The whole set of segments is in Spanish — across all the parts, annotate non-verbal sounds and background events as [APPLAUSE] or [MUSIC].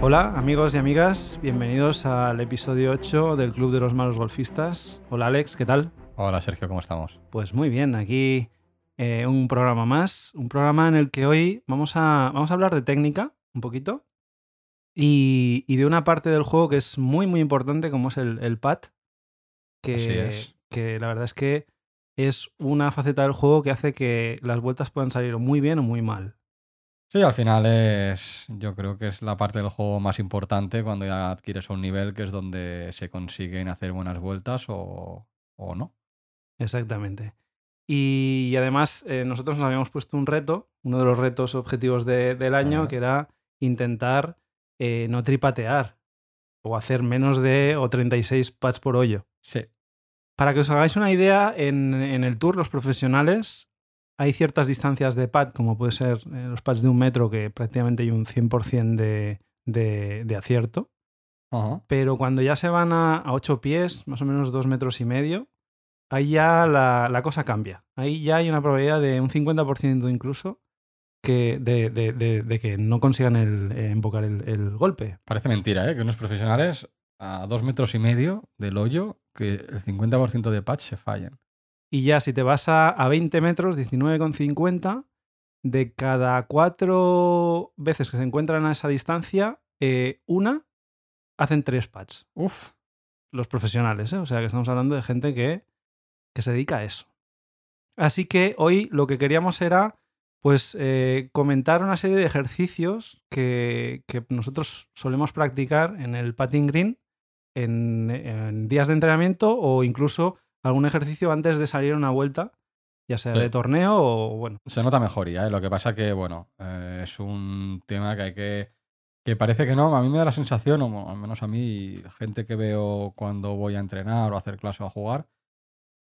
Hola amigos y amigas, bienvenidos al episodio 8 del Club de los Malos Golfistas. Hola Alex, ¿qué tal? Hola Sergio, ¿cómo estamos? Pues muy bien, aquí eh, un programa más, un programa en el que hoy vamos a, vamos a hablar de técnica un poquito y, y de una parte del juego que es muy muy importante como es el, el pad, que, Así es. que la verdad es que es una faceta del juego que hace que las vueltas puedan salir muy bien o muy mal. Sí, al final es, yo creo que es la parte del juego más importante cuando ya adquieres un nivel que es donde se consiguen hacer buenas vueltas o, o no. Exactamente. Y, y además eh, nosotros nos habíamos puesto un reto, uno de los retos objetivos de- del año, Ajá. que era intentar eh, no tripatear o hacer menos de o 36 pads por hoyo. Sí, Para que os hagáis una idea, en, en el tour los profesionales hay ciertas distancias de pad, como puede ser eh, los pads de un metro, que prácticamente hay un 100% de, de, de acierto. Ajá. Pero cuando ya se van a, a 8 pies, más o menos 2 metros y medio, ahí ya la, la cosa cambia. Ahí ya hay una probabilidad de un 50% incluso que de, de- de- de que no consigan el, eh, invocar el, el golpe. Parece mentira, ¿eh? Que unos profesionales a dos metros y medio del hoyo, que el 50% de patch se fallen. Y ya si te vas a, a 20 metros, 19,50, de cada cuatro veces que se encuentran a esa distancia, eh, una hacen tres pads. Uf, los profesionales, ¿eh? o sea que estamos hablando de gente que, que se dedica a eso. Así que hoy lo que queríamos era pues eh, comentar una serie de ejercicios que, que nosotros solemos practicar en el patting green en, en días de entrenamiento o incluso algún ejercicio antes de salir a una vuelta, ya sea Sí. de torneo o bueno. se nota mejoría, ¿eh? Lo que pasa que, bueno, eh, es un tema que hay que... Que parece que no, a mí me da la sensación, o al menos a mí, gente que veo cuando voy a entrenar o a hacer clase o a jugar,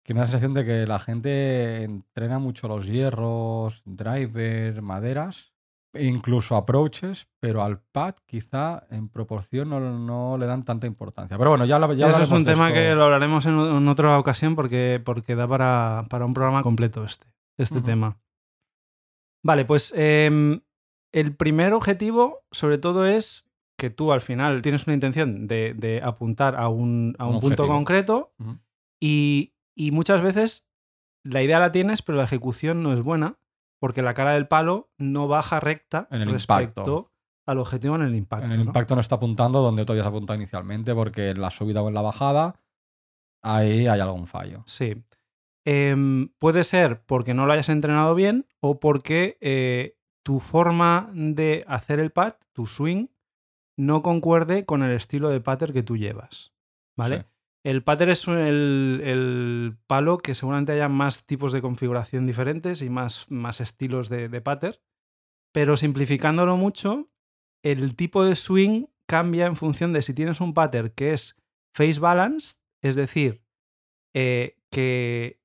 que me da la sensación de que la gente entrena mucho los hierros, drivers, maderas, incluso approaches, pero al pad quizá en proporción no, no le dan tanta importancia. Pero bueno, ya, la, ya Eso es un tema que lo hablaremos en, en otra ocasión porque, porque da para, para un programa completo este, este tema. Vale, pues em, el primer objetivo sobre todo es que tú al final tienes una intención de, de apuntar a un, a un, Un punto concreto y, y muchas veces la idea la tienes pero la ejecución no es buena porque la cara del palo no baja recta En el respecto impacto. al objetivo en el impacto. En el ¿no? impacto no está apuntando donde tú habías apuntado inicialmente, porque en la subida o en la bajada, ahí hay algún fallo. Sí. Em, puede ser porque no lo hayas entrenado bien o porque eh, tu forma de hacer el pad, tu swing, no concuerde con el estilo de patter que tú llevas. ¿Vale? Sí. El patter es el, el palo que seguramente haya más tipos de configuración diferentes y más, más estilos de, de patter. Pero simplificándolo mucho, el tipo de swing cambia en función de si tienes un pattern que es face balanced, es decir, eh, que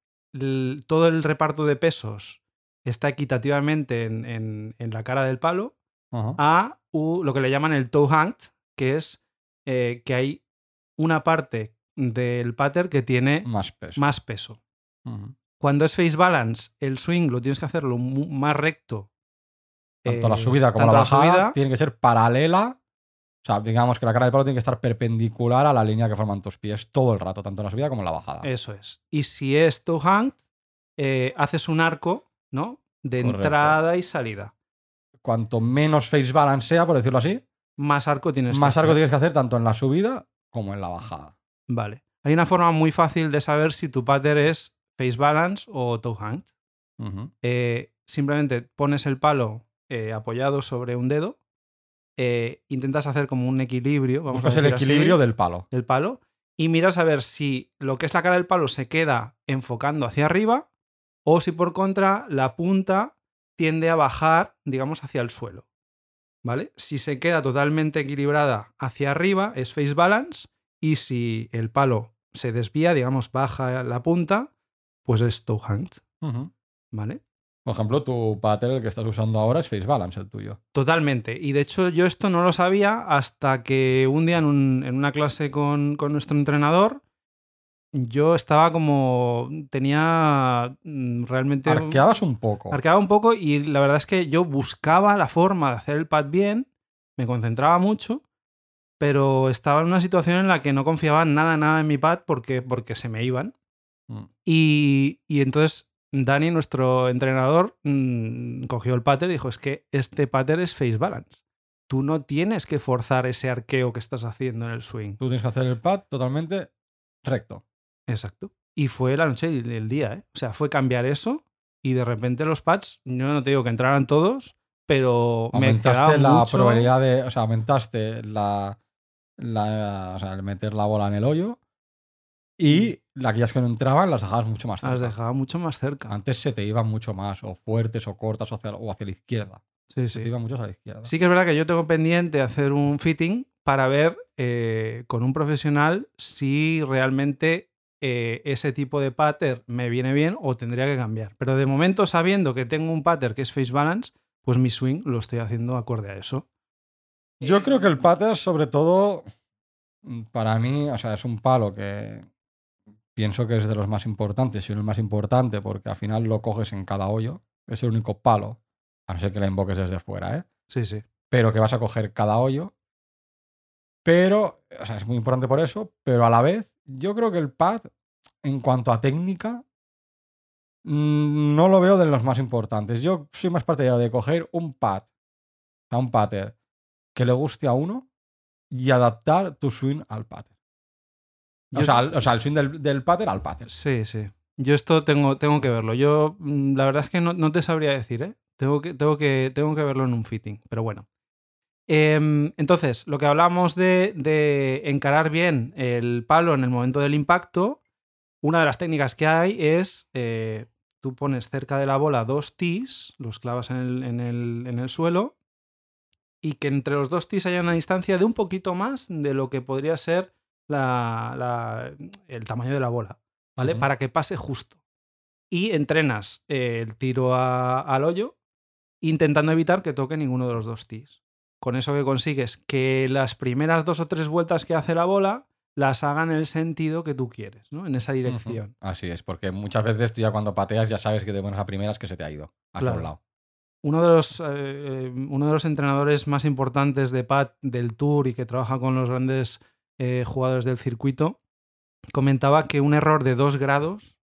todo el reparto de pesos está equitativamente en, en- en la cara del palo, a u- lo que le llaman el toe hang, que es eh, que hay una parte del pattern que tiene Más peso. más peso. Ujú. Cuando es face balance, el swing lo tienes que hacerlo más recto. Tanto la eh, subida como la bajada subida- tiene que ser paralela. O sea, digamos que la cara del palo tiene que estar perpendicular a la línea que forman tus pies todo el rato, tanto en la subida como en la bajada. Eso es. Y si es toe hang, eh, haces un arco, ¿no? De Correcto. entrada y salida. Cuanto menos face balance sea, por decirlo así, Más arco tienes que más arco hacer. tienes que hacer tanto en la subida como en la bajada. Vale. Hay una forma muy fácil de saber si tu pattern es face balance o toe hang. Ujú. Eh, simplemente pones el palo eh, apoyado sobre un dedo, eh, intentas hacer como un equilibrio, vamos Buscas a el así, equilibrio del palo. del palo, y miras a ver si lo que es la cara del palo se queda enfocando hacia arriba o si por contra la punta tiende a bajar, digamos, hacia el suelo. ¿Vale? Si se queda totalmente equilibrada hacia arriba es face balance y si el palo se desvía, digamos, baja la punta, pues es toe hang. Ujú. ¿Vale? Por ejemplo, tu pattern el que estás usando ahora es face balance, el tuyo. Totalmente. Y de hecho yo esto no lo sabía hasta que un día en, un- en una clase con, con nuestro entrenador, yo estaba como... tenía mm, realmente... Arqueabas un poco. Arqueaba un poco y la verdad es que yo buscaba la forma de hacer el pad bien me concentraba mucho, pero estaba en una situación en la que no confiaba nada, nada en mi pad porque, porque se me iban. Mm. Y, y entonces Dani, nuestro entrenador, mm, cogió el pater y dijo, es que este pater es face balance. Tú no tienes que forzar ese arqueo que estás haciendo en el swing. Tú tienes que hacer el pad totalmente recto. Exacto. Y fue la noche y el día, ¿eh? O sea, fue cambiar eso y de repente los pads, yo no te digo que entraran todos, pero me Aumentaste quedaba la mucho... probabilidad de. O sea, aumentaste la. La o sea, meter la bola en el hoyo. Y aquellas que no entraban las dejabas mucho más cerca. Las dejaba mucho más cerca. Antes se te iban mucho más, o fuertes, o cortas, o hacia, o hacia la izquierda. Sí, Se te sí. iban muchos a la izquierda. Sí que es verdad que yo tengo pendiente hacer un fitting para ver eh, con un profesional si realmente eh, ese tipo de pattern me viene bien o tendría que cambiar. Pero de momento, sabiendo que tengo un pattern que es face balance, pues mi swing lo estoy haciendo acorde a eso. Yo creo que el pater, sobre todo, mm, para mí, o sea, es un palo que pienso que es de los más importantes, y el más importante porque al final lo coges en cada hoyo. Es el único palo, a no ser que la invoques desde fuera, ¿eh? Sí, sí. Pero que vas a coger cada hoyo. Pero, o sea, es muy importante por eso, pero a la vez, yo creo que el pad, en cuanto a técnica, mm, no lo veo de los más importantes. Yo soy más partidario de coger un pad, o sea, un pattern que le guste a uno y adaptar tu swing al pattern. O, sea, o sea, el swing del, del pattern al pattern. Sí, sí. Yo esto tengo, tengo que verlo. Yo, mm, la verdad es que no, no te sabría decir, ¿eh? Tengo que, tengo, que, tengo que verlo en un fitting, pero bueno. Em, entonces, lo que hablamos de, de encarar bien el palo en el momento del impacto, una de las técnicas que hay es, eh, tú pones cerca de la bola dos tees, los clavas en el, en el- en el suelo, y que entre los dos tees haya una distancia de un poquito más de lo que podría ser la- la- el tamaño de la bola. ¿vale? Para que pase justo. Y entrenas eh, el tiro a- al hoyo intentando evitar que toque ninguno de los dos tees. Con eso que consigues que las primeras dos o tres vueltas que hace la bola las hagan en el sentido que tú quieres, ¿no? En esa dirección. Así es, porque muchas veces tú ya cuando pateas ya sabes que te pones a primeras que se te ha ido hacia Claro. un lado. Uno de, los, eh, uno de los entrenadores más importantes de pad del Tour y que trabaja con los grandes eh, jugadores del circuito comentaba que un error de dos grados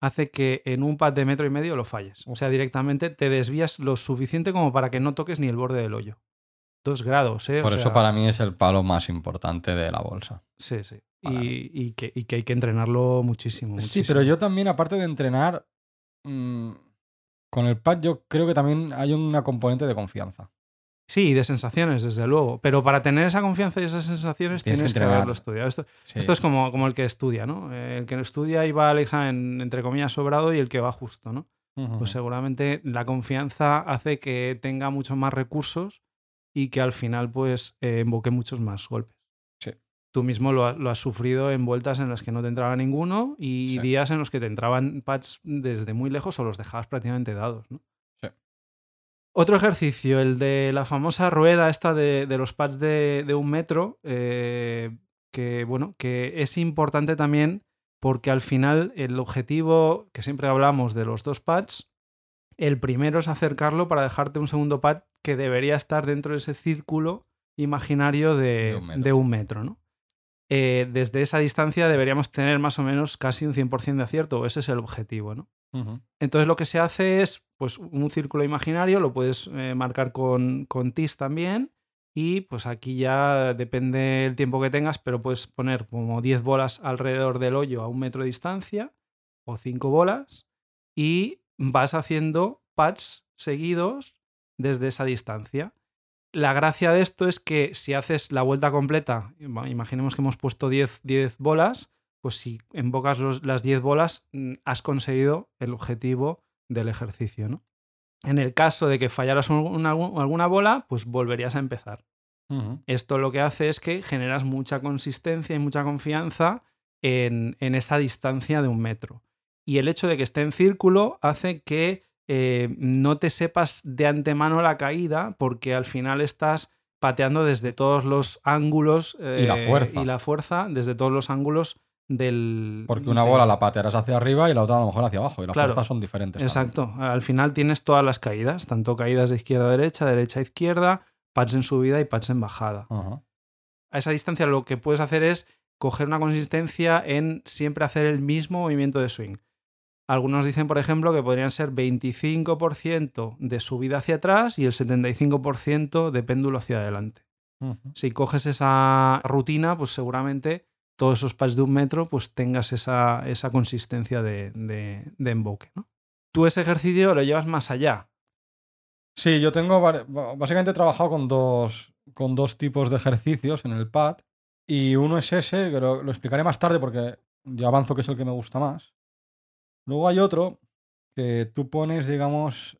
hace que en un pad de metro y medio lo falles. O sea, directamente te desvías lo suficiente como para que no toques ni el borde del hoyo. Dos grados, ¿eh? O Por eso sea, para mí es el palo más importante de la bolsa. Sí, sí. Y, y que, y que hay que entrenarlo muchísimo. Sí, pero yo también, aparte de entrenar, mm, con el pad yo creo que también hay una componente de confianza. Sí, y de sensaciones, desde luego. Pero para tener esa confianza y esas sensaciones Tienes tienes, que haberlo estudiado. Esto, Sí. esto es como, como el que estudia, ¿no? El que no estudia y va al examen, entre comillas, sobrado y el que va justo, ¿no? Pues seguramente la confianza hace que tenga muchos más recursos y que al final, pues, eh, invoque muchos más golpes. Tú mismo lo, ha- lo has sufrido en vueltas en las que no te entraba ninguno y Sí. días en los que te entraban pads desde muy lejos o los dejabas prácticamente dados, ¿no? Sí. Otro ejercicio, el de la famosa rueda esta de, de los pads de, de un metro, eh, que bueno, que es importante también porque al final el objetivo, que siempre hablamos de los dos pads, el primero es acercarlo para dejarte un segundo pad que debería estar dentro de ese círculo imaginario de, De un metro. de un metro, ¿no? Eh, desde esa distancia deberíamos tener más o menos casi un 100% de acierto, o ese es el objetivo, ¿no? Entonces lo que se hace es pues, un círculo imaginario, lo puedes eh, marcar con, con tis también. Y pues aquí ya depende el tiempo que tengas, pero puedes poner como 10 bolas alrededor del hoyo a un metro de distancia o 5 bolas y vas haciendo pads seguidos desde esa distancia. La gracia de esto es que si haces la vuelta completa, ima- imaginemos que hemos puesto 10, 10 bolas, pues si invocas los- las 10 bolas, mm, has conseguido el objetivo del ejercicio, ¿no? En el caso de que fallaras un- una- alguna bola, pues volverías a empezar. Esto lo que hace es que generas mucha consistencia y mucha confianza en, en esa distancia de un metro. Y el hecho de que esté en círculo hace que eh, no te sepas de antemano la caída porque al final estás pateando desde todos los ángulos Y la eh, fuerza. y la fuerza desde todos los ángulos del... Porque una bola la patearás hacia arriba y la otra a lo mejor hacia abajo. Y las Claro. fuerzas son diferentes. también. Exacto. Al final tienes todas las caídas, tanto caídas de izquierda a derecha, derecha a izquierda, pads en subida y pads en bajada. A esa distancia lo que puedes hacer es coger una consistencia en siempre hacer el mismo movimiento de swing. Algunos dicen, por ejemplo, que podrían ser 25% de subida hacia atrás y el 75% de péndulo hacia adelante. Si coges esa rutina, pues seguramente todos esos pads de un metro, pues tengas esa, esa consistencia de, de- de emboque. ¿no? Tú ese ejercicio lo llevas más allá. Sí, yo tengo. Básicamente he trabajado con dos, con dos tipos de ejercicios en el pad. Y uno es ese, que lo, lo explicaré más tarde porque ya avanzo que es el que me gusta más. Luego hay otro que tú pones, digamos,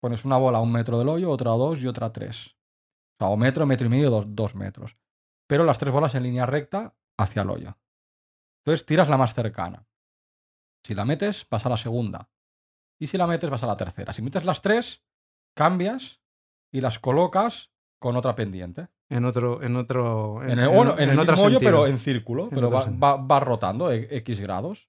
pones una bola a un metro del hoyo, otra a dos y otra a tres. O sea, o metro, metro y medio, dos, dos metros. Pero las tres bolas en línea recta hacia el hoyo. Entonces tiras la más cercana. Si la metes, vas a la segunda. Y si la metes, vas a la tercera. Si metes las tres, cambias y las colocas con otra pendiente. En otro. En, otro, En el, bueno, en el otro mismo hoyo, pero en círculo. Pero va, va- va rotando e- X grados.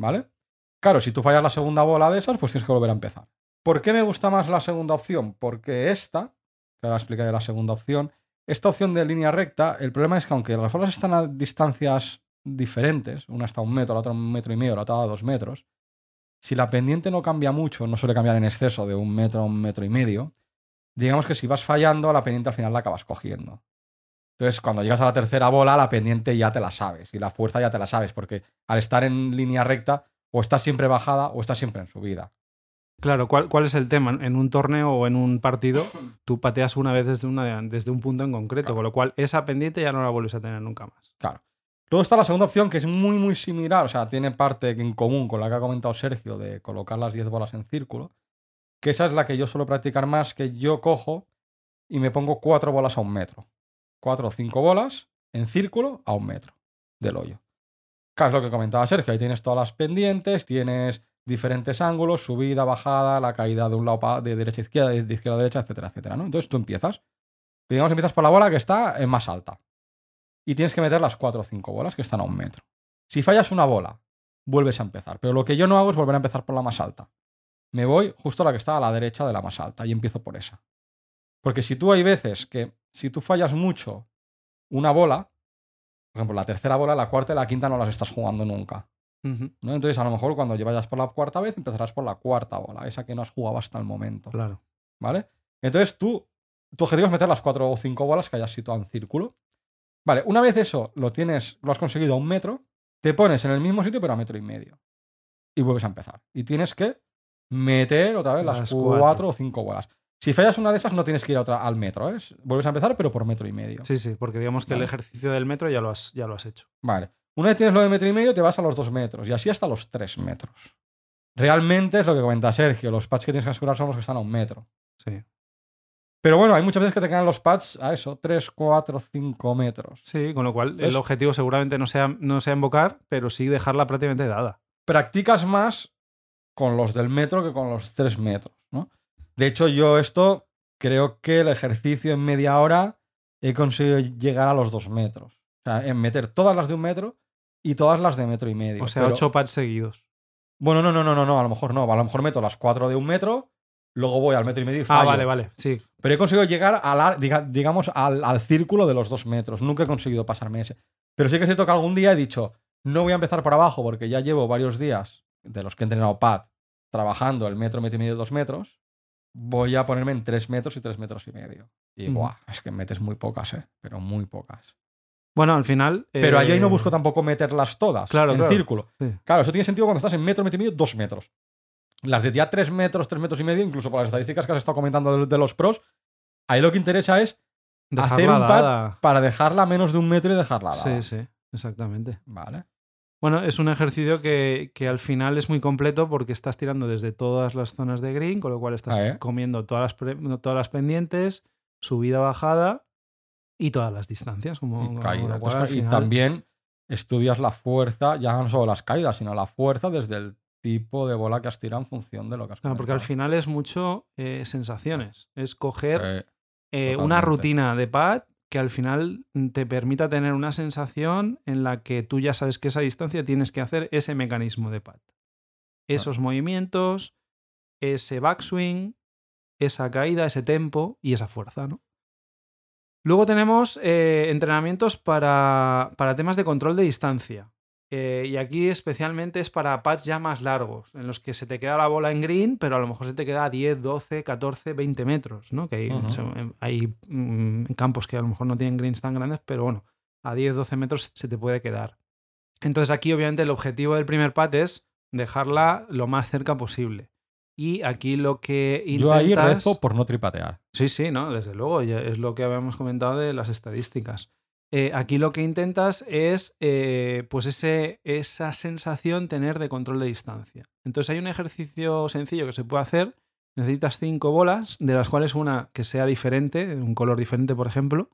¿Vale? Claro, si tú fallas la segunda bola de esas, pues tienes que volver a empezar. ¿Por qué me gusta más la segunda opción? Porque esta, que ahora explicaré la segunda opción, esta opción de línea recta, el problema es que aunque las bolas están a distancias diferentes, una está a un metro, la otra a un metro y medio, la otra a dos metros, si la pendiente no cambia mucho, no suele cambiar en exceso de un metro a un metro y medio, digamos que si vas fallando, la pendiente al final la acabas cogiendo. Entonces, cuando llegas a la tercera bola, la pendiente ya te la sabes y la fuerza ya te la sabes, porque al estar en línea recta, o estás siempre bajada o estás siempre en subida. Claro, ¿cuál, ¿cuál es el tema? En un torneo o en un partido, [COUGHS] tú pateas una vez desde, una, desde un punto en concreto, con lo cual esa pendiente ya no la vuelves a tener nunca más. Claro. Luego está la segunda opción, que es muy, muy similar, o sea, tiene parte en común con la que ha comentado Sergio de colocar las 10 bolas en círculo, que esa es la que yo suelo practicar más, que yo cojo y me pongo cuatro bolas a un metro. Cuatro o cinco bolas en círculo a un metro del hoyo. Claro, es lo que comentaba Sergio, ahí tienes todas las pendientes, tienes diferentes ángulos, subida, bajada, la caída de un lado de derecha a izquierda, de izquierda a derecha, etcétera, etcétera, ¿no? Entonces tú empiezas. Digamos, empiezas por la bola que está en más alta y tienes que meter las cuatro o cinco bolas que están a un metro. Si fallas una bola, vuelves a empezar. Pero lo que yo no hago es volver a empezar por la más alta. Me voy justo a la que está a la derecha de la más alta y empiezo por esa. Porque si tú hay veces que si tú fallas mucho una bola, por ejemplo, la tercera bola, la cuarta y la quinta no las estás jugando nunca. ¿no? Entonces, a lo mejor cuando vayas por la cuarta vez, empezarás por la cuarta bola, esa que no has jugado hasta el momento. Claro. ¿Vale? Entonces tú, tu objetivo es meter las cuatro o cinco bolas que hayas situado en círculo. Vale, una vez eso lo tienes, lo has conseguido a un metro, te pones en el mismo sitio pero a metro y medio. Y vuelves a empezar. Y tienes que meter otra vez las, Las cuatro. cuatro. o cinco bolas. Si fallas una de esas, no tienes que ir a otra, al metro, ¿eh? Vuelves a empezar, pero por metro y medio. Sí, sí, porque digamos que el ejercicio del metro ya lo has, ya lo has hecho. Vale. Una vez tienes lo de metro y medio, te vas a los dos metros. Y así hasta los tres metros. Realmente es lo que comenta Sergio. Los pads que tienes que asegurar son los que están a un metro. Sí. Pero bueno, hay muchas veces que te quedan los pads a eso, 3, 4, 5 metros. Sí, con lo cual ¿Ves? el objetivo seguramente no sea, no sea invocar, pero sí dejarla prácticamente dada. Practicas más con los del metro que con los 3 metros. De hecho, yo esto creo que el ejercicio en media hora he conseguido llegar a los 2 metros. O sea, en meter todas las de un metro y todas las de metro y medio. O sea, Pero- ocho pads seguidos. Bueno, no, no, no, no, no, a lo mejor no. A lo mejor meto las 4 de un metro, luego voy al metro y medio y fallo. Ah, vale, vale. Sí. Pero he conseguido llegar a la- diga- digamos, al, al círculo de los dos metros. Nunca he conseguido pasarme ese. Pero sí que es cierto que algún día he dicho, no voy a empezar por abajo porque ya llevo varios días de los que he entrenado pad trabajando el metro, metro y medio, dos metros. Voy a ponerme en tres metros y tres metros y medio. Y Ujú. buah, es que metes muy pocas, ¿eh? Pero muy pocas. Bueno, al final. Pero ahí eh, no busco tampoco meterlas todas Claro, en claro. círculo. Sí. Claro, eso tiene sentido cuando estás en metro, metro y medio, dos metros. Las de ya tres metros, tres metros y medio, incluso por las estadísticas que has estado comentando de, de los pros, ahí lo que interesa es Dejarla hacer un pad dada. para dejarla a menos de un metro y dejarla dada. Sí, sí, exactamente. Vale. Bueno, es un ejercicio que, que al final es muy completo porque estás tirando desde todas las zonas de green, con lo cual estás Ah, ¿eh? comiendo todas las, todas las pendientes, subida, bajada y todas las distancias. Como, Y, caída. cual, Entonces, y también estudias la fuerza, ya no solo las caídas, sino la fuerza desde el tipo de bola que has tirado en función de lo que has Claro, porque al final es mucho eh, sensaciones. Es coger Eh, eh, una rutina de pad que al final te permita tener una sensación en la que tú ya sabes que esa distancia tienes que hacer ese mecanismo de pad. Esos movimientos, ese backswing, esa caída, ese tempo y esa fuerza, ¿no? Luego tenemos eh, entrenamientos para, para temas de control de distancia. Eh, y aquí especialmente es para pads ya más largos, en los que se te queda la bola en green, pero a lo mejor se te queda a 10, 12, 14, 20 metros, ¿no? Que hay, hay, mm, campos que a lo mejor no tienen greens tan grandes, pero bueno, a 10, 12 metros se te puede quedar. Entonces aquí obviamente el objetivo del primer pad es dejarla lo más cerca posible. Y aquí lo que Yo ahí intentas... rezo por no tripatear. Sí, sí, no, desde luego, es lo que habíamos comentado de las estadísticas. Eh, aquí lo que intentas es eh, pues ese, esa sensación tener de control de distancia. Entonces hay un ejercicio sencillo que se puede hacer. Necesitas cinco bolas, de las cuales una que sea diferente, un color diferente, por ejemplo.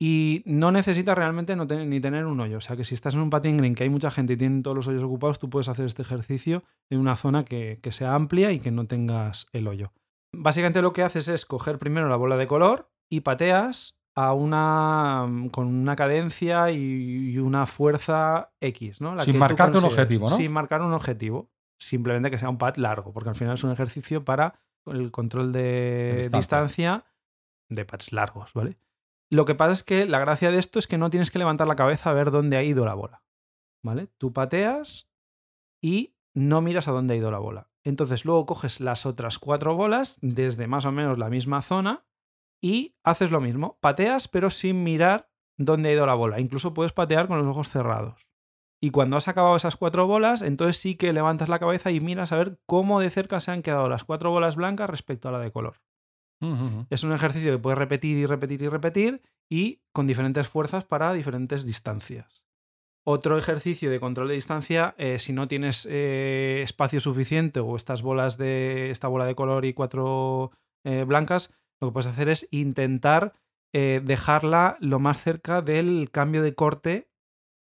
Y no necesitas realmente no ni tener un hoyo. O sea que si estás en un patín green que hay mucha gente y tienen todos los hoyos ocupados, tú puedes hacer este ejercicio en una zona que, que sea amplia y que no tengas el hoyo. Básicamente lo que haces es coger primero la bola de color y pateas a una con una cadencia y una fuerza X, ¿no? La Sin que marcarte un objetivo, ¿no? Sin marcar un objetivo. Simplemente que sea un pad largo, porque al final es un ejercicio para el control de De distancia. distancia de pads largos, ¿vale? Lo que pasa es que la gracia de esto es que no tienes que levantar la cabeza a ver dónde ha ido la bola, ¿vale? Tú pateas y no miras a dónde ha ido la bola. Entonces luego coges las otras cuatro bolas desde más o menos la misma zona y haces lo mismo. Pateas pero sin mirar dónde ha ido la bola. Incluso puedes patear con los ojos cerrados. Y cuando has acabado esas cuatro bolas, entonces sí que levantas la cabeza y miras a ver cómo de cerca se han quedado las cuatro bolas blancas respecto a la de color. Es un ejercicio que puedes repetir y repetir y repetir y con diferentes fuerzas para diferentes distancias. Otro ejercicio de control de distancia, eh, si no tienes eh, espacio suficiente o estas bolas de esta bola de color y cuatro eh, blancas, lo que puedes hacer es intentar eh, dejarla lo más cerca del cambio de corte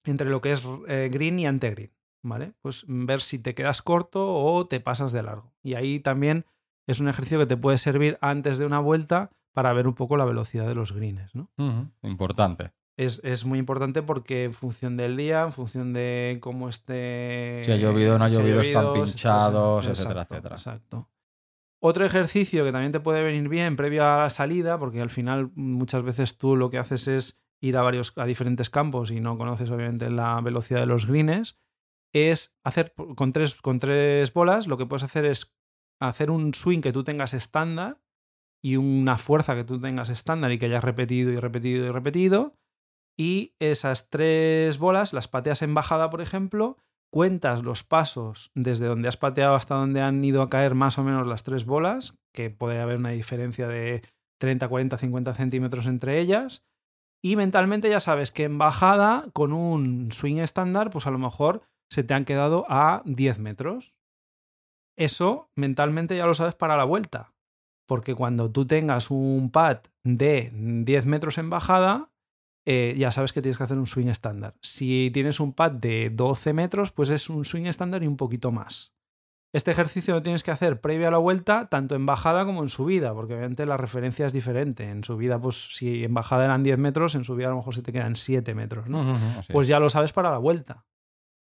entre lo que es eh, green y ante-green. ¿Vale? Pues ver si te quedas corto o te pasas de largo. Y ahí también es un ejercicio que te puede servir antes de una vuelta para ver un poco la velocidad de los greens. ¿no? Ujú. Importante. Es, es muy importante porque en función del día, en función de cómo esté. Si ha llovido o no ha llovido, están pinchados, etcétera, etcétera. Exacto. Otro ejercicio que también te puede venir bien previo a la salida, porque al final muchas veces tú lo que haces es ir a varios a diferentes campos y no conoces obviamente la velocidad de los greens, es hacer con tres, con tres bolas, lo que puedes hacer es hacer un swing que tú tengas estándar y una fuerza que tú tengas estándar y que hayas repetido y repetido y repetido. Y esas tres bolas las pateas en bajada, por ejemplo, cuentas los pasos desde donde has pateado hasta donde han ido a caer más o menos las tres bolas, que puede haber una diferencia de 30, 40, 50 centímetros entre ellas. Y mentalmente ya sabes que en bajada, con un swing estándar, pues a lo mejor se te han quedado a 10 metros. Eso mentalmente ya lo sabes para la vuelta. Porque cuando tú tengas un pad de 10 metros en bajada, eh, ya sabes que tienes que hacer un swing estándar. Si tienes un pad de 12 metros, pues es un swing estándar y un poquito más. Este ejercicio lo tienes que hacer previo a la vuelta, tanto en bajada como en subida, porque obviamente la referencia es diferente. En subida, pues si en bajada eran 10 metros, en subida a lo mejor se te quedan 7 metros, ¿no? Pues es. ya lo sabes para la vuelta.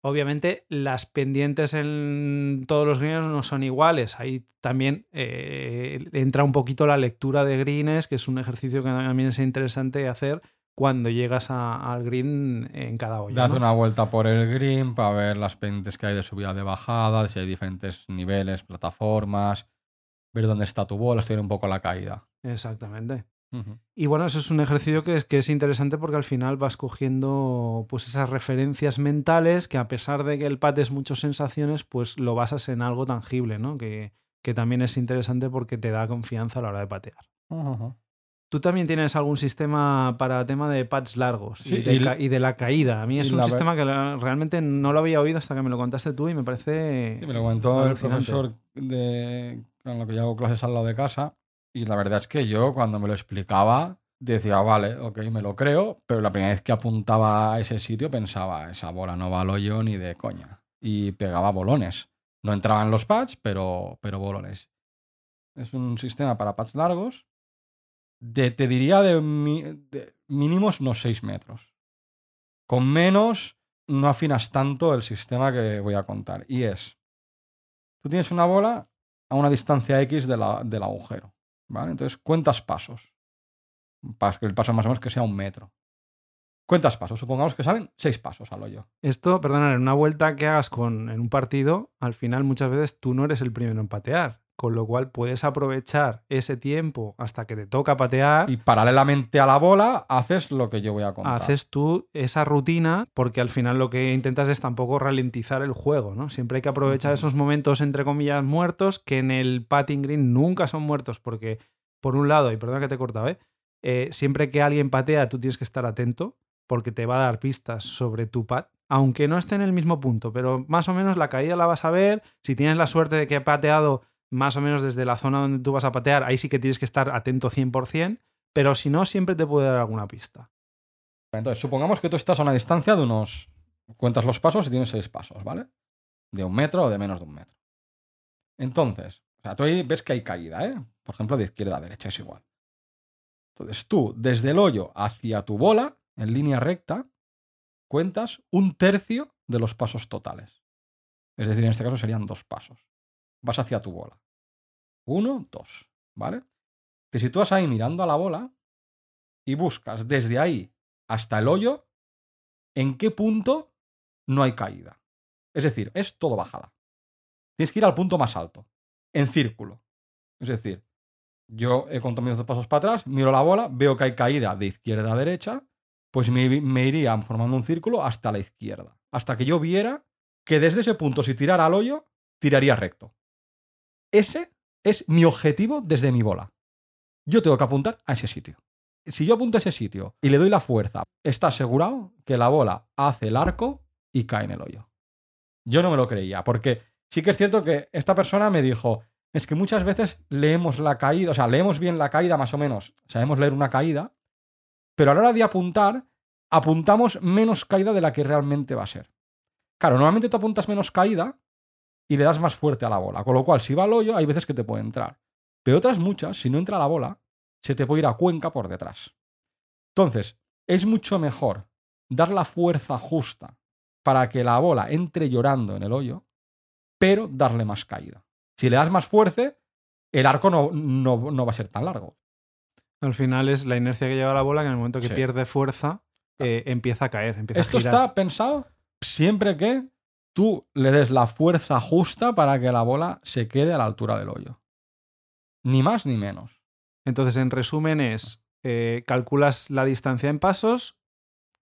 Obviamente las pendientes en todos los greens no son iguales. Ahí también eh, entra un poquito la lectura de greens, que es un ejercicio que también es interesante hacer cuando llegas a- al green en cada olla. Date ¿no? una vuelta por el green para ver las pendientes que hay de subida de bajada, si hay diferentes niveles, plataformas, ver dónde está tu bola, estudiar un poco la caída. Exactamente. Y bueno, eso es un ejercicio que es, que es interesante porque al final vas cogiendo pues esas referencias mentales que a pesar de que el pad es muchas sensaciones, pues lo basas en algo tangible, ¿no? Que, que también es interesante porque te da confianza a la hora de patear. Ujú. Tú también tienes algún sistema para tema de pads largos Sí, y, de y ca- l- y de la caída. A mí es un sistema que la- realmente no lo había oído hasta que me lo contaste tú y me parece... Sí, me lo comentó el alucinante. profesor de, con lo que yo hago clases al lado de casa. Y la verdad es que yo, cuando me lo explicaba, decía, vale, ok, me lo creo. Pero la primera vez que apuntaba a ese sitio pensaba, esa bola no va al hoyo ni de coña. Y pegaba bolones. No entraban los pads, pero, pero bolones. Es un sistema para pads largos. De, te diría de, mínimos unos 6 metros. Con menos no afinas tanto el sistema que voy a contar. Y es, tú tienes una bola a una distancia X del agujero. ¿vale? Entonces cuentas pasos. El paso más o menos que sea un metro. ¿Cuántos pasos? Supongamos que salen seis pasos al hoyo. Esto, perdona, en una vuelta que hagas con, en un partido, al final muchas veces tú no eres el primero en patear. Con lo cual puedes aprovechar ese tiempo hasta que te toca patear. Y paralelamente a la bola haces lo que yo voy a contar. Haces tú esa rutina porque al final lo que intentas es tampoco ralentizar el juego, ¿no? Siempre hay que aprovechar esos momentos entre comillas muertos que en el patting green nunca son muertos porque por un lado, y perdona que te he cortado, ¿eh? ¿eh? siempre que alguien patea tú tienes que estar atento porque te va a dar pistas sobre tu pad, aunque no esté en el mismo punto, pero más o menos la caída la vas a ver, si tienes la suerte de que ha pateado más o menos desde la zona donde tú vas a patear, ahí sí que tienes que estar atento 100%, pero si no, siempre te puede dar alguna pista. Entonces, supongamos que tú estás a una distancia de unos... Cuentas los pasos y tienes seis pasos, ¿vale? De un metro o de menos de un metro. Entonces, o sea, tú ahí ves que hay caída, ¿eh? Por ejemplo, de izquierda a derecha es igual. Entonces, tú, desde el hoyo hacia tu bola, en línea recta, cuentas un tercio de los pasos totales. Es decir, en este caso serían dos pasos vas hacia tu bola. Uno, dos, ¿vale? Te sitúas ahí mirando a la bola y buscas desde ahí hasta el hoyo en qué punto no hay caída. Es decir, es todo bajada. Tienes que ir al punto más alto, en círculo. Es decir, yo he contado mis dos pasos para atrás, miro la bola, veo que hay caída de izquierda a derecha, pues me, me iría formando un círculo hasta la izquierda. Hasta que yo viera que desde ese punto, si tirara al hoyo, tiraría recto. Ese es mi objetivo desde mi bola. Yo tengo que apuntar a ese sitio. Si yo apunto a ese sitio y le doy la fuerza, está asegurado que la bola hace el arco y cae en el hoyo. Yo no me lo creía, porque sí que es cierto que esta persona me dijo, es que muchas veces leemos la caída, o sea, leemos bien la caída más o menos, sabemos leer una caída, pero a la hora de apuntar, apuntamos menos caída de la que realmente va a ser. Claro, normalmente tú apuntas menos caída y le das más fuerte a la bola. Con lo cual, si va al hoyo, hay veces que te puede entrar. Pero otras muchas, si no entra la bola, se te puede ir a cuenca por detrás. Entonces, es mucho mejor dar la fuerza justa para que la bola entre llorando en el hoyo, pero darle más caída. Si le das más fuerza, el arco no, no, va a ser tan largo. Al final es la inercia que lleva la bola que en el momento que pierde fuerza eh, empieza a caer. Empieza Esto está pensado siempre que tú le des la fuerza justa para que la bola se quede a la altura del hoyo. Ni más ni menos. Entonces, en resumen, es eh, calculas la distancia en pasos,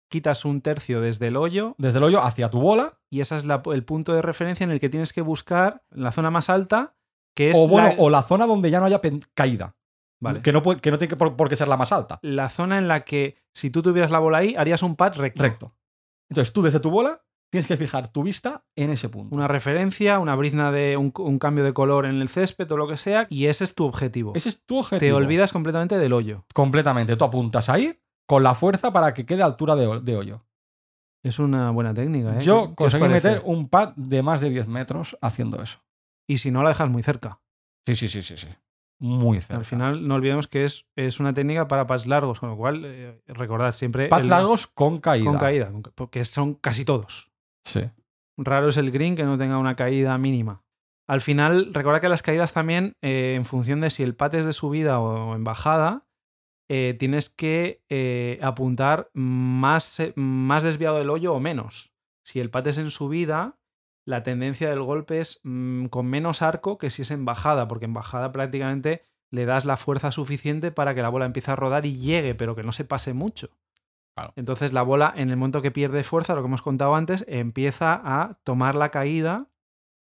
quitas un tercio desde el hoyo. Desde el hoyo hacia tu bola. Y ese es el punto de referencia en el que tienes que buscar la zona más alta, que es. O, bueno, la... o la zona donde ya no haya caída. Vale. Que, no que no tiene por, por, qué ser la más alta. La zona en la que, si tú tuvieras la bola ahí, harías un pad recto. Recto. Entonces tú desde tu bola tienes que fijar tu vista en ese punto. Una referencia, una brizna de un, cambio de color en el césped o lo que sea, y ese es tu objetivo. Ese es tu objetivo. Te olvidas completamente del hoyo. Completamente. Tú apuntas ahí con la fuerza para que quede a altura de, hoyo. Es una buena técnica, ¿eh? Yo conseguí meter un pad de más de 10 metros haciendo eso. Y si no, la dejas muy cerca. Sí, sí, sí, sí, sí. Muy cerca. Al final, no olvidemos que es, es una técnica para pads largos, con lo cual, eh, recordad siempre. Pads largos con caída. Con caída, porque son casi todos. Raro es el green que no tenga una caída mínima. Al final, recuerda que las caídas también, eh, en función de si el pat es de subida o en bajada, eh, tienes que eh, apuntar más, más desviado del hoyo o menos. Si el pat es en subida, la tendencia del golpe es mm, con menos arco que si es en bajada, porque en bajada prácticamente le das la fuerza suficiente para que la bola empiece a rodar y llegue, pero que no se pase mucho. Entonces la bola, en el momento que pierde fuerza, lo que hemos contado antes, empieza a tomar la caída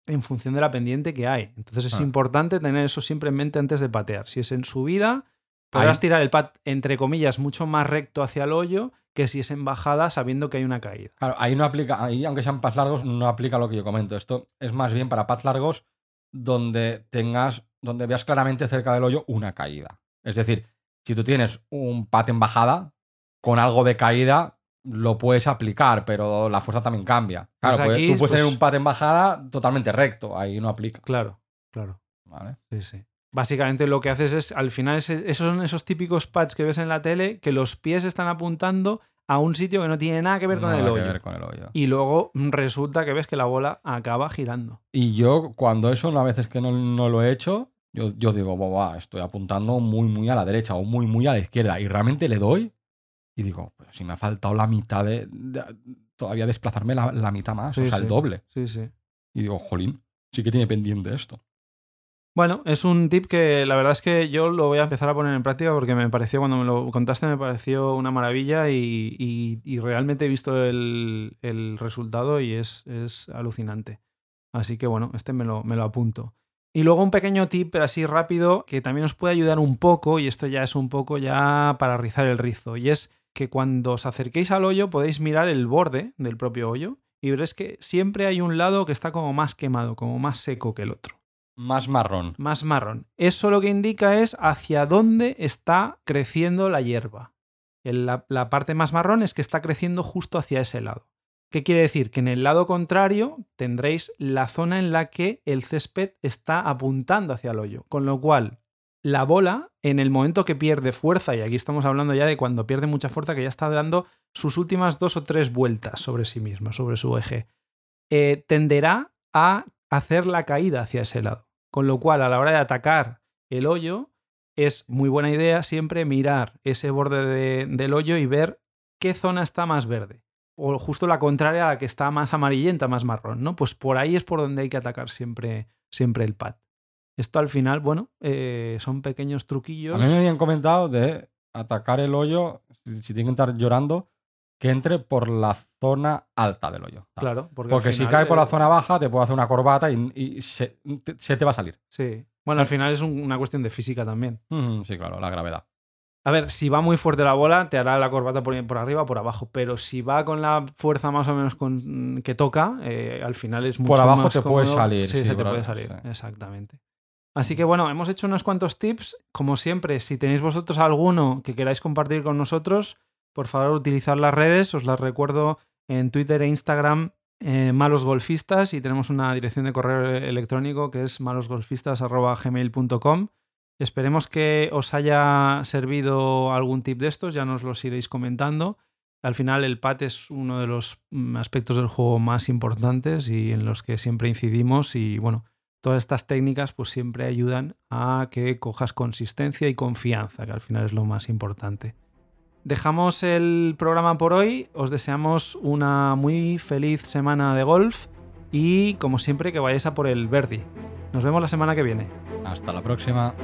en función de la pendiente que hay. Entonces es ah. importante tener eso siempre en mente antes de patear. Si es en subida, podrás tirar el pat, entre comillas, mucho más recto hacia el hoyo que si es en bajada sabiendo que hay una caída. Claro, ahí no aplica, ahí aunque sean pads largos, no aplica lo que yo comento. Esto es más bien para pads largos donde tengas, donde veas claramente cerca del hoyo una caída. Es decir, si tú tienes un pat en bajada, con algo de caída lo puedes aplicar, pero la fuerza también cambia. Claro, pues tú puedes pues tener un pat en bajada totalmente recto, ahí no aplica. Claro, claro. Vale. Sí, sí. Básicamente lo que haces es, al final, esos son esos típicos pads que ves en la tele, que los pies están apuntando a un sitio que no tiene nada que ver, con, el hoyo. con el hoyo. Y luego resulta que ves que la bola acaba girando. Y yo, cuando eso, una vez que no, no lo he hecho, yo, yo digo, "Buah, estoy apuntando muy, muy a la derecha o muy, muy a la izquierda. Y realmente le doy y digo, pero si me ha faltado la mitad de. de- todavía desplazarme la, la mitad más, Sí, o sea, el doble. Sí, sí. Y digo, jolín, sí que tiene pendiente esto. Bueno, es un tip que la verdad es que yo lo voy a empezar a poner en práctica porque me pareció, cuando me lo contaste, me pareció una maravilla y, y- y realmente he visto el, el resultado y es, es alucinante. Así que bueno, este me lo, me lo apunto. Y luego un pequeño tip, pero así rápido, que también os puede ayudar un poco, y esto ya es un poco ya para rizar el rizo, y es que cuando os acerquéis al hoyo podéis mirar el borde del propio hoyo y veréis que siempre hay un lado que está como más quemado, como más seco que el otro Más marrón. más marrón. Eso lo que indica es hacia dónde está creciendo la hierba. La, la parte más marrón es que está creciendo justo hacia ese lado. ¿Qué quiere decir? Que en el lado contrario tendréis la zona en la que el césped está apuntando hacia el hoyo. Con lo cual, la bola, en el momento que pierde fuerza, y aquí estamos hablando ya de cuando pierde mucha fuerza, que ya está dando sus últimas dos o tres vueltas sobre sí misma, sobre su eje, eh, tenderá a hacer la caída hacia ese lado. Con lo cual, a la hora de atacar el hoyo, es muy buena idea siempre mirar ese borde de- del hoyo y ver qué zona está más verde. O justo la contraria a la que está más amarillenta, más marrón, ¿no? Pues por ahí es por donde hay que atacar siempre, siempre el pad. Esto al final, bueno, eh, son pequeños truquillos. A mí me habían comentado de atacar el hoyo, si, si tiene que estar llorando, que entre por la zona alta del hoyo. Claro, porque, Porque si cae por la eh, zona baja, te puede hacer una corbata y, y se, te, se te va a salir. Sí. Bueno, al final es un- una cuestión de física también. Mm, sí, claro, la gravedad. A ver, si va muy fuerte la bola, te hará la corbata por, por arriba o por abajo. Pero si va con la fuerza más o menos con, que toca, eh, al final es mucho Por abajo más te puede salir, Sí, sí, se te puede salir, sí. exactamente. Así que bueno, hemos hecho unos cuantos tips. Como siempre, si tenéis vosotros alguno que queráis compartir con nosotros, por favor utilizad las redes. Os las recuerdo en Twitter e Instagram, eh, Malos Golfistas, y tenemos una dirección de correo electrónico que es malosgolfistas.gmail.com. Esperemos que os haya servido algún tip de estos, ya nos los iréis comentando. Al final el pat es uno de los mm, aspectos del juego más importantes y en los que siempre incidimos y bueno, todas estas técnicas pues siempre ayudan a que cojas consistencia y confianza, que al final es lo más importante. Dejamos el programa por hoy, os deseamos una muy feliz semana de golf y como siempre que vayáis a por el Verdi. Nos vemos la semana que viene. Hasta la próxima.